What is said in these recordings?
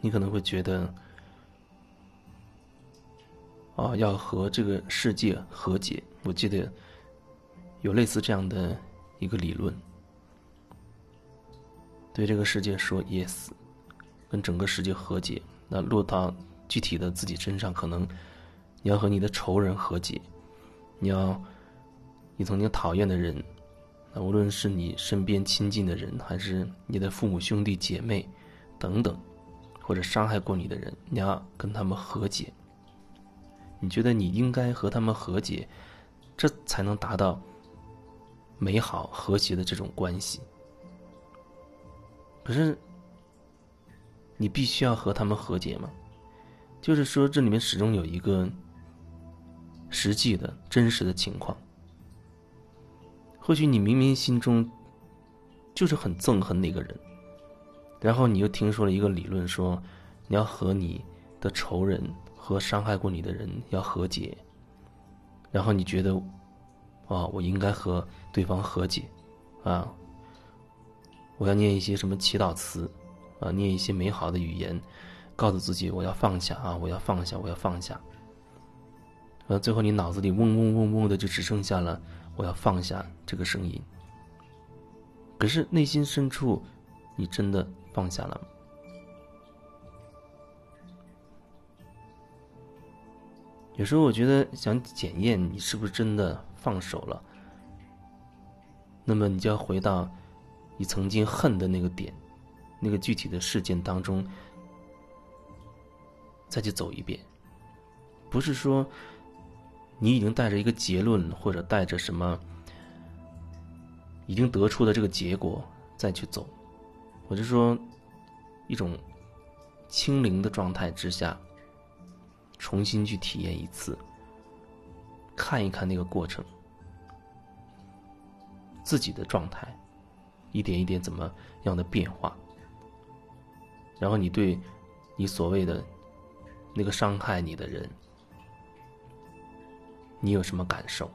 你可能会觉得，啊，要和这个世界和解。我记得有类似这样的一个理论，对这个世界说 yes，跟整个世界和解。那落到具体的自己身上，可能你要和你的仇人和解，你要你曾经讨厌的人。那无论是你身边亲近的人，还是你的父母、兄弟姐妹等等，或者伤害过你的人，你要跟他们和解。你觉得你应该和他们和解，这才能达到美好和谐的这种关系。可是，你必须要和他们和解吗？就是说，这里面始终有一个实际的真实的情况。或许你明明心中就是很憎恨那个人，然后你又听说了一个理论，说你要和你的仇人和伤害过你的人要和解，然后你觉得，啊，我应该和对方和解，啊，我要念一些什么祈祷词，啊，念一些美好的语言，告诉自己我要放下啊，我要放下，我要放下，呃，最后你脑子里嗡嗡嗡嗡的就只剩下了。我要放下这个声音，可是内心深处，你真的放下了？有时候我觉得想检验你是不是真的放手了，那么你就要回到你曾经恨的那个点，那个具体的事件当中，再去走一遍，不是说。你已经带着一个结论，或者带着什么已经得出的这个结果再去走，我就说一种清零的状态之下，重新去体验一次，看一看那个过程，自己的状态一点一点怎么样的变化，然后你对你所谓的那个伤害你的人。你有什么感受？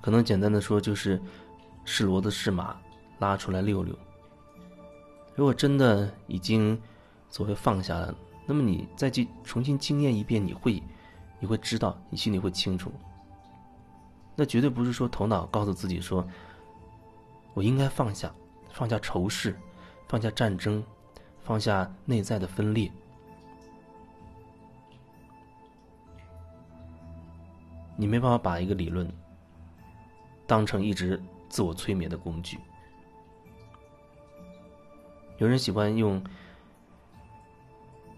可能简单的说，就是是骡子是马，拉出来溜溜。如果真的已经所谓放下了，那么你再去重新经验一遍，你会你会知道，你心里会清楚。那绝对不是说头脑告诉自己说，我应该放下，放下仇视，放下战争，放下内在的分裂。你没办法把一个理论当成一直自我催眠的工具。有人喜欢用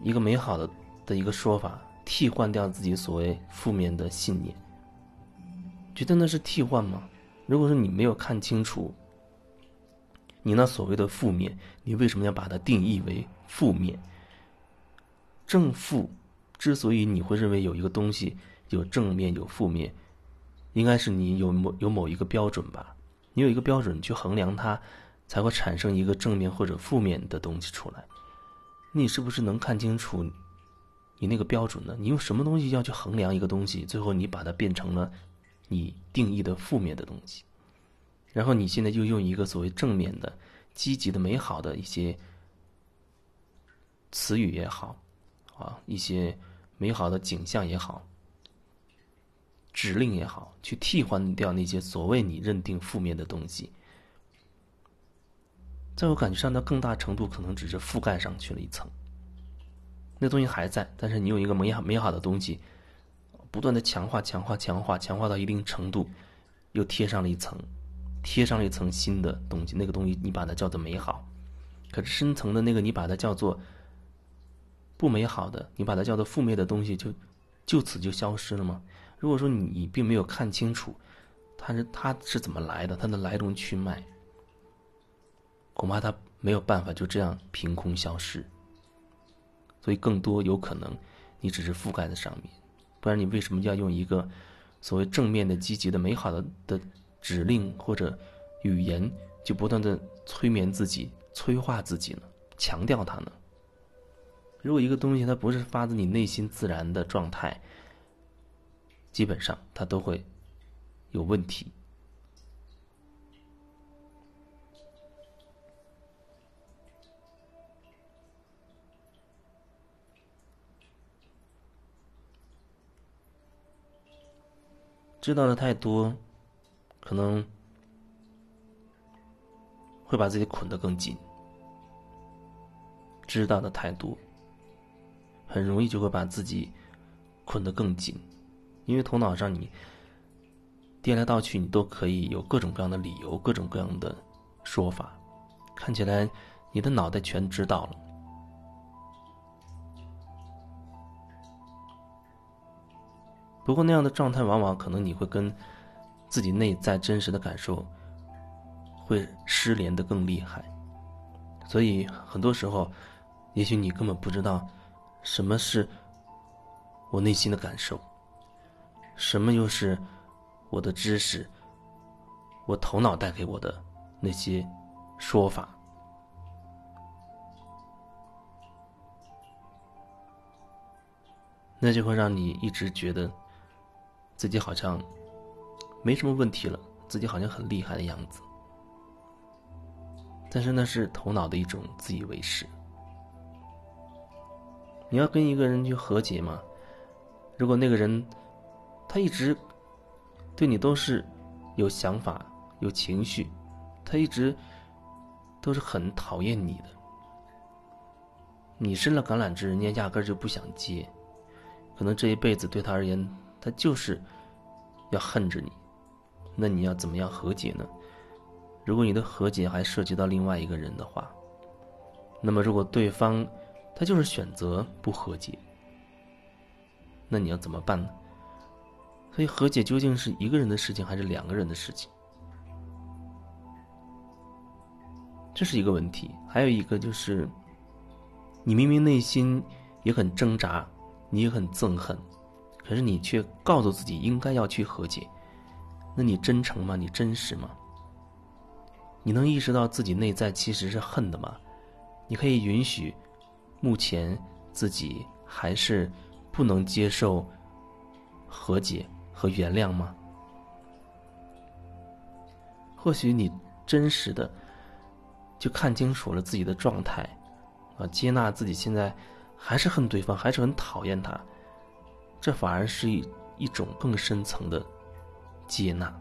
一个美好的的一个说法替换掉自己所谓负面的信念，觉得那是替换吗？如果说你没有看清楚你那所谓的负面，你为什么要把它定义为负面？正负之所以你会认为有一个东西。有正面有负面，应该是你有某有某一个标准吧？你有一个标准去衡量它，才会产生一个正面或者负面的东西出来。你是不是能看清楚你那个标准呢？你用什么东西要去衡量一个东西？最后你把它变成了你定义的负面的东西，然后你现在又用一个所谓正面的、积极的、美好的一些词语也好，啊，一些美好的景象也好。指令也好，去替换掉那些所谓你认定负面的东西，在我感觉上，它更大程度可能只是覆盖上去了一层。那东西还在，但是你用一个美好美好的东西，不断的强化、强化、强化、强化到一定程度，又贴上了一层，贴上了一层新的东西。那个东西你把它叫做美好，可是深层的那个你把它叫做不美好的，你把它叫做负面的东西，就就此就消失了吗？如果说你并没有看清楚，它是它是怎么来的，它的来龙去脉，恐怕它没有办法就这样凭空消失。所以更多有可能，你只是覆盖在上面，不然你为什么要用一个所谓正面的、积极的、美好的的指令或者语言，就不断的催眠自己、催化自己呢？强调它呢？如果一个东西它不是发自你内心自然的状态。基本上他都会有问题。知道的太多可能会把自己捆得更紧。知道的太多很容易就会把自己捆得更紧。因为头脑上你颠来倒去，你都可以有各种各样的理由，各种各样的说法，看起来你的脑袋全知道了。不过那样的状态，往往可能你会跟自己内在真实的感受会失联的更厉害，所以很多时候，也许你根本不知道什么是我内心的感受，什么又是我的知识，我头脑带给我的那些说法，那就会让你一直觉得。自己好像没什么问题了，自己好像很厉害的样子。但是那是头脑的一种自以为是。你要跟一个人去和解嘛？如果那个人他一直对你都是有想法、有情绪，他一直都是很讨厌你的，你伸了橄榄枝，人家压根儿就不想接，可能这一辈子对他而言。他就是要恨着你，那你要怎么样和解呢？如果你的和解还涉及到另外一个人的话，那么如果对方他就是选择不和解，那你要怎么办呢？所以和解究竟是一个人的事情还是两个人的事情？这是一个问题。还有一个就是，你明明内心也很挣扎，你也很憎恨。可是你却告诉自己应该要去和解，那你真诚吗？你真实吗？你能意识到自己内在其实是恨的吗？你可以允许目前自己还是不能接受和解和原谅吗？或许你真实的就看清楚了自己的状态，啊，接纳自己现在还是恨对方，还是很讨厌他。这反而是一一种更深层的接纳。